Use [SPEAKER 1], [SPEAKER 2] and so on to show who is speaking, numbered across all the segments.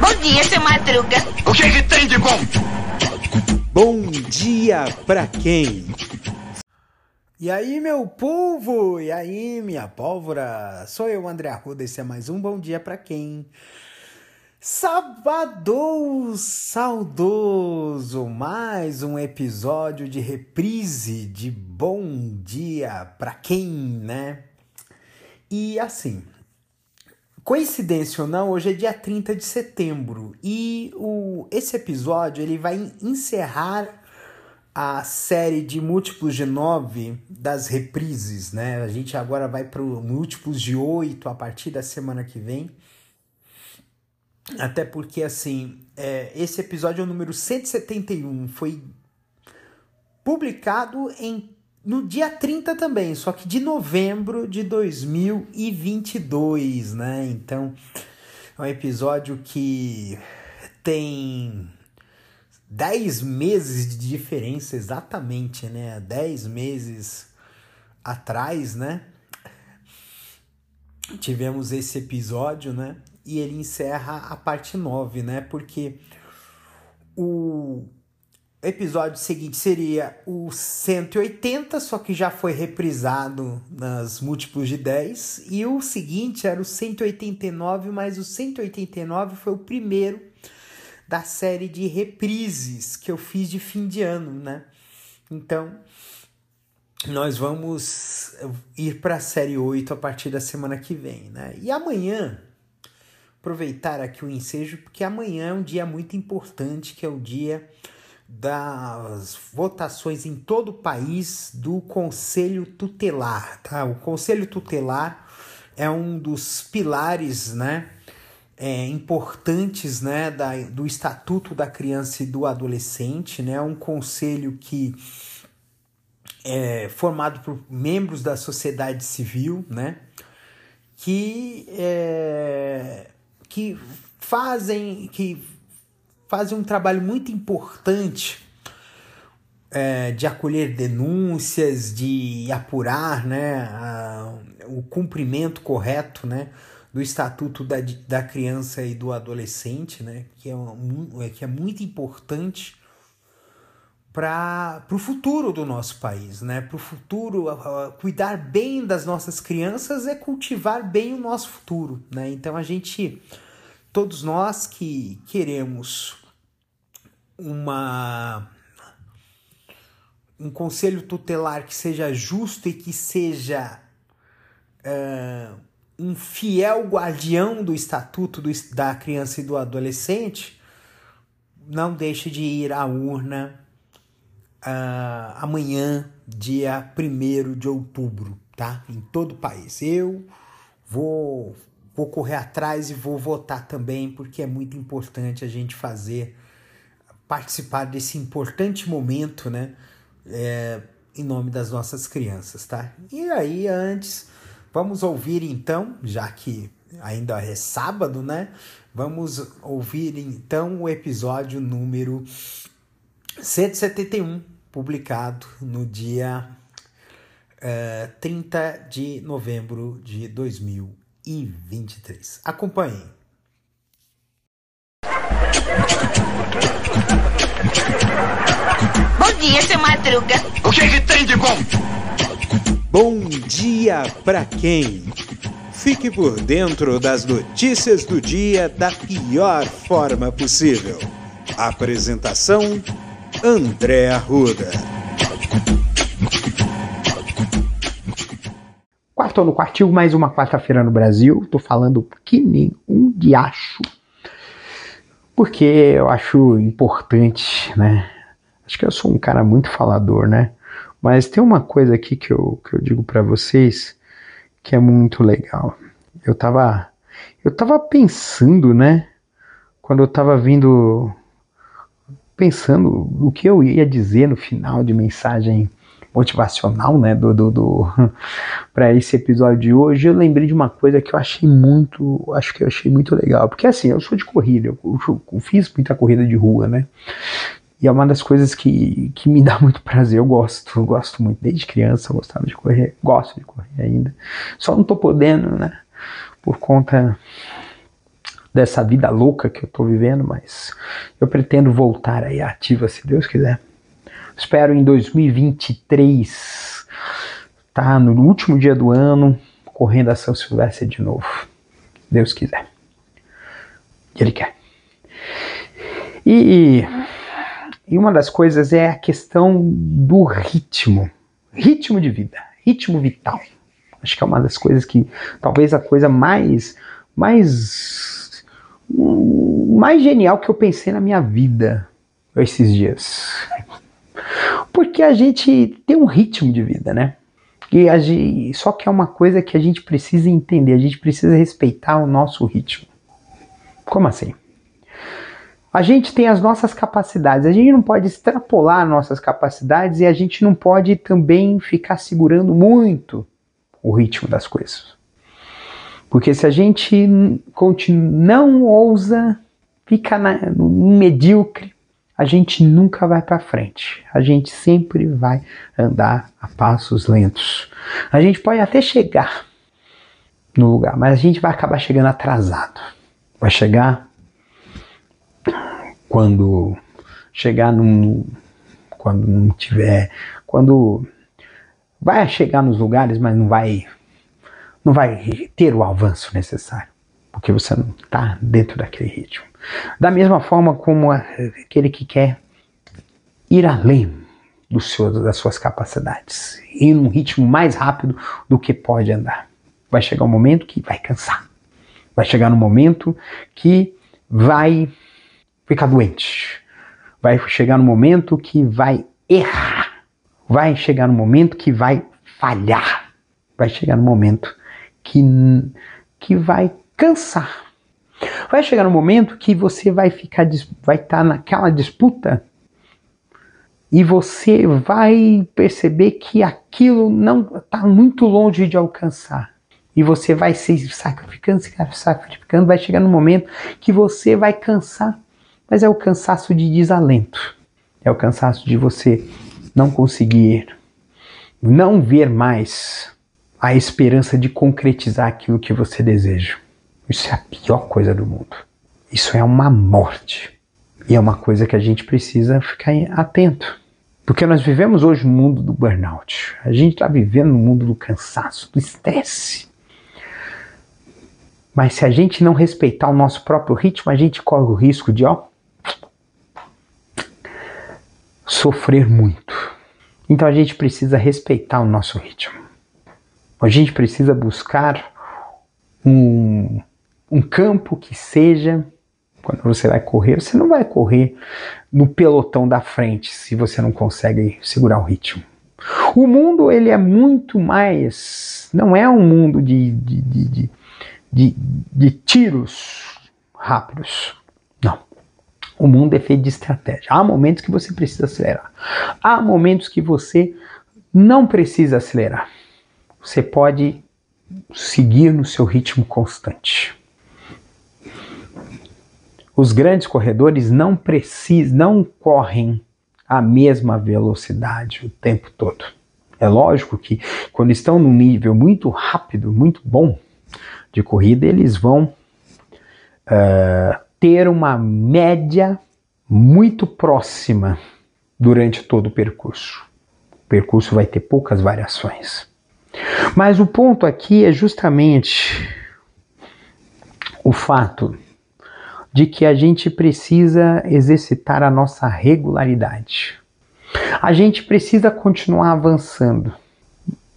[SPEAKER 1] Bom dia, seu Madruga.
[SPEAKER 2] O que, que tem de bom?
[SPEAKER 3] Bom dia pra quem?
[SPEAKER 4] E aí, meu povo? E aí, minha pólvora? Sou eu, André Arruda, esse é mais um Bom Dia Pra Quem? Sábado saudoso, mais um episódio de reprise de Bom Dia Pra Quem, né? E assim, coincidência ou não, hoje é dia 30 de setembro e o, esse episódio ele vai encerrar a série de múltiplos de 9 das reprises, né? A gente agora vai para múltiplos de 8 a partir da semana que vem. Até porque, assim, é, esse episódio é o número 171, foi publicado em, no dia 30 também, só que de novembro de 2022, né? Então, é um episódio que tem 10 meses de diferença exatamente, né? 10 meses atrás, né? Tivemos esse episódio, né? E ele encerra a parte 9, né? Porque o episódio seguinte seria o 180, só que já foi reprisado nas múltiplos de 10, e o seguinte era o 189, mas o 189 foi o primeiro da série de reprises que eu fiz de fim de ano, né? Então, nós vamos ir para a série 8 a partir da semana que vem, né? E amanhã, aproveitar aqui o ensejo, porque amanhã é um dia muito importante, que é o dia das votações em todo o país do Conselho Tutelar, tá? O Conselho Tutelar é um dos pilares, né? é, importantes né, da, do Estatuto da Criança e do Adolescente, né, um conselho que é formado por membros da sociedade civil, né, que, é, que fazem que fazem um trabalho muito importante é, de acolher denúncias, de apurar né, a, o cumprimento correto né, do Estatuto da, da Criança e do Adolescente, né, que, é um, é, que é muito importante para o futuro do nosso país, né? Para o futuro, cuidar bem das nossas crianças é cultivar bem o nosso futuro, né? Então a gente, todos nós que queremos uma um conselho tutelar que seja justo e que seja uh, um fiel guardião do estatuto do, da criança e do adolescente, não deixe de ir à urna uh, amanhã, dia 1 de outubro, tá? Em todo o país. Eu vou, vou correr atrás e vou votar também, porque é muito importante a gente fazer, participar desse importante momento, né? É, em nome das nossas crianças, tá? E aí, antes Vamos ouvir então, já que ainda é sábado, né? Vamos ouvir então o episódio número 171, publicado no dia uh, eh, 30 de novembro de 2023. Acompanhem.
[SPEAKER 1] Bom dia, seu Madruga.
[SPEAKER 2] O que, que tem de bom?
[SPEAKER 3] Bom dia pra quem? Fique por dentro das notícias do dia da pior forma possível. Apresentação: André Arruda.
[SPEAKER 4] Quarto no quartil, mais uma quarta-feira no Brasil. Tô falando que nem um diacho. Porque eu acho importante, né? Acho que eu sou um cara muito falador, né? Mas tem uma coisa aqui que eu, que eu digo para vocês que é muito legal. Eu tava, eu tava pensando, né? Quando eu tava vindo, pensando o que eu ia dizer no final de mensagem motivacional, né, do, do, do para esse episódio de hoje, eu lembrei de uma coisa que eu achei muito, acho que eu achei muito legal, porque assim, eu sou de corrida, eu, eu, fiz muita corrida de rua, né, e é uma das coisas que, que me dá muito prazer. Eu gosto, eu gosto muito. Desde criança eu gostava de correr, gosto de correr ainda. Só não tô podendo, né? por conta dessa vida louca que eu estou vivendo, mas eu pretendo voltar aí ativa se Deus quiser. Espero em 2023, tá no último dia do ano, correndo a São Silvestre de novo. Deus quiser. Ele quer. E, e uma das coisas é a questão do ritmo. Ritmo de vida, ritmo vital. Acho que é uma das coisas que, talvez a coisa mais, mais, mais genial que eu pensei na minha vida esses dias. Porque a gente tem um ritmo de vida, né? E a gente, só que é uma coisa que a gente precisa entender, a gente precisa respeitar o nosso ritmo. Como assim? A gente tem as nossas capacidades, a gente não pode extrapolar nossas capacidades e a gente não pode também ficar segurando muito o ritmo das coisas. Porque se a gente não ousa, fica na, no medíocre, a gente nunca vai para frente. A gente sempre vai andar a passos lentos. A gente pode até chegar no lugar, mas a gente vai acabar chegando atrasado. Vai chegar quando chegar num. Quando não tiver. Quando vai chegar nos lugares, mas não vai. Não vai ter o avanço necessário. Porque você não está dentro daquele ritmo. Da mesma forma como aquele que quer ir além do seu, das suas capacidades, ir num ritmo mais rápido do que pode andar. Vai chegar um momento que vai cansar. Vai chegar um momento que vai ficar doente. Vai chegar no momento que vai errar. Vai chegar no momento que vai falhar. Vai chegar no momento que, que vai cansar. Vai chegar no momento que você vai ficar vai estar tá naquela disputa e você vai perceber que aquilo não está muito longe de alcançar. E você vai se sacrificando, se sacrificando, vai chegar no momento que você vai cansar mas é o cansaço de desalento. É o cansaço de você não conseguir, não ver mais a esperança de concretizar aquilo que você deseja. Isso é a pior coisa do mundo. Isso é uma morte. E é uma coisa que a gente precisa ficar atento. Porque nós vivemos hoje no mundo do burnout. A gente está vivendo no mundo do cansaço, do estresse. Mas se a gente não respeitar o nosso próprio ritmo, a gente corre o risco de, ó, sofrer muito. Então a gente precisa respeitar o nosso ritmo. A gente precisa buscar um, um campo que seja. Quando você vai correr, você não vai correr no pelotão da frente se você não consegue segurar o ritmo. O mundo ele é muito mais. Não é um mundo de, de, de, de, de tiros rápidos. O mundo é feito de estratégia. Há momentos que você precisa acelerar. Há momentos que você não precisa acelerar. Você pode seguir no seu ritmo constante. Os grandes corredores não precisam, não correm a mesma velocidade o tempo todo. É lógico que quando estão num nível muito rápido, muito bom de corrida, eles vão uh, ter uma média muito próxima durante todo o percurso. O percurso vai ter poucas variações. Mas o ponto aqui é justamente o fato de que a gente precisa exercitar a nossa regularidade. A gente precisa continuar avançando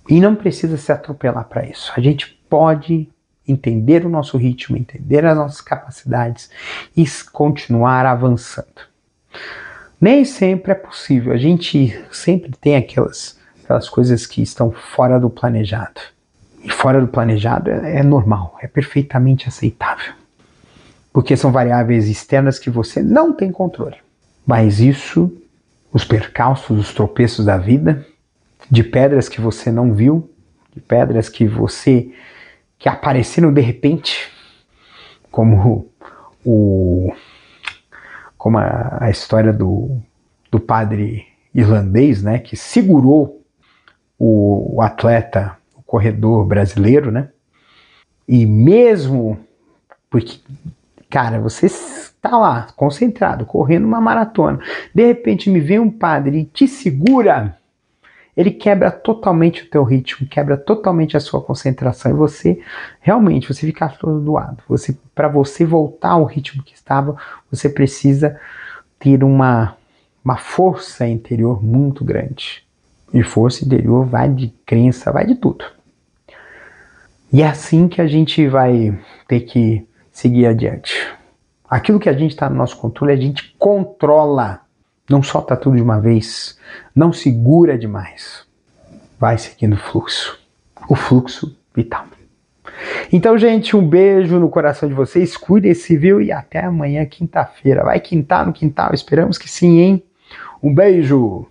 [SPEAKER 4] e não precisa se atropelar para isso. A gente pode entender o nosso ritmo, entender as nossas capacidades e continuar avançando. Nem sempre é possível, a gente sempre tem aquelas, aquelas coisas que estão fora do planejado. E fora do planejado é, é normal, é perfeitamente aceitável. Porque são variáveis externas que você não tem controle. Mas isso, os percalços, os tropeços da vida, de pedras que você não viu, de pedras que você que apareceram de repente, como o como a, a história do, do padre irlandês, né, que segurou o, o atleta, o corredor brasileiro, né, E mesmo porque, cara, você está lá, concentrado, correndo uma maratona, de repente me vem um padre e te segura, ele quebra totalmente o teu ritmo, quebra totalmente a sua concentração e você realmente você fica atordoado. Você para você voltar ao ritmo que estava, você precisa ter uma uma força interior muito grande. E força interior vai de crença, vai de tudo. E é assim que a gente vai ter que seguir adiante. Aquilo que a gente está no nosso controle, a gente controla. Não solta tudo de uma vez. Não segura demais. Vai seguindo o fluxo. O fluxo vital. Então, gente, um beijo no coração de vocês. Cuidem-se, viu? E até amanhã, quinta-feira. Vai quintar no quintal? Esperamos que sim, hein? Um beijo!